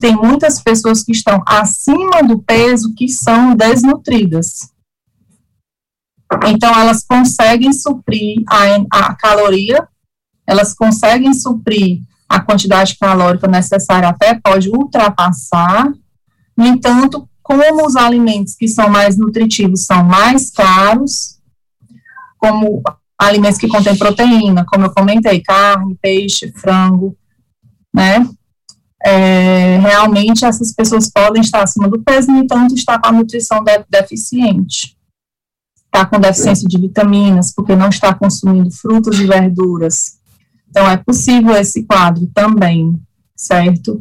tem muitas pessoas que estão acima do peso que são desnutridas. Então, elas conseguem suprir a, a caloria, elas conseguem suprir a quantidade calórica necessária, até pode ultrapassar. No entanto, como os alimentos que são mais nutritivos são mais caros, como alimentos que contêm proteína, como eu comentei, carne, peixe, frango, né? É, realmente essas pessoas podem estar acima do peso, no entanto, está com a nutrição de, deficiente. Está com deficiência de vitaminas, porque não está consumindo frutas e verduras. Então, é possível esse quadro também, certo?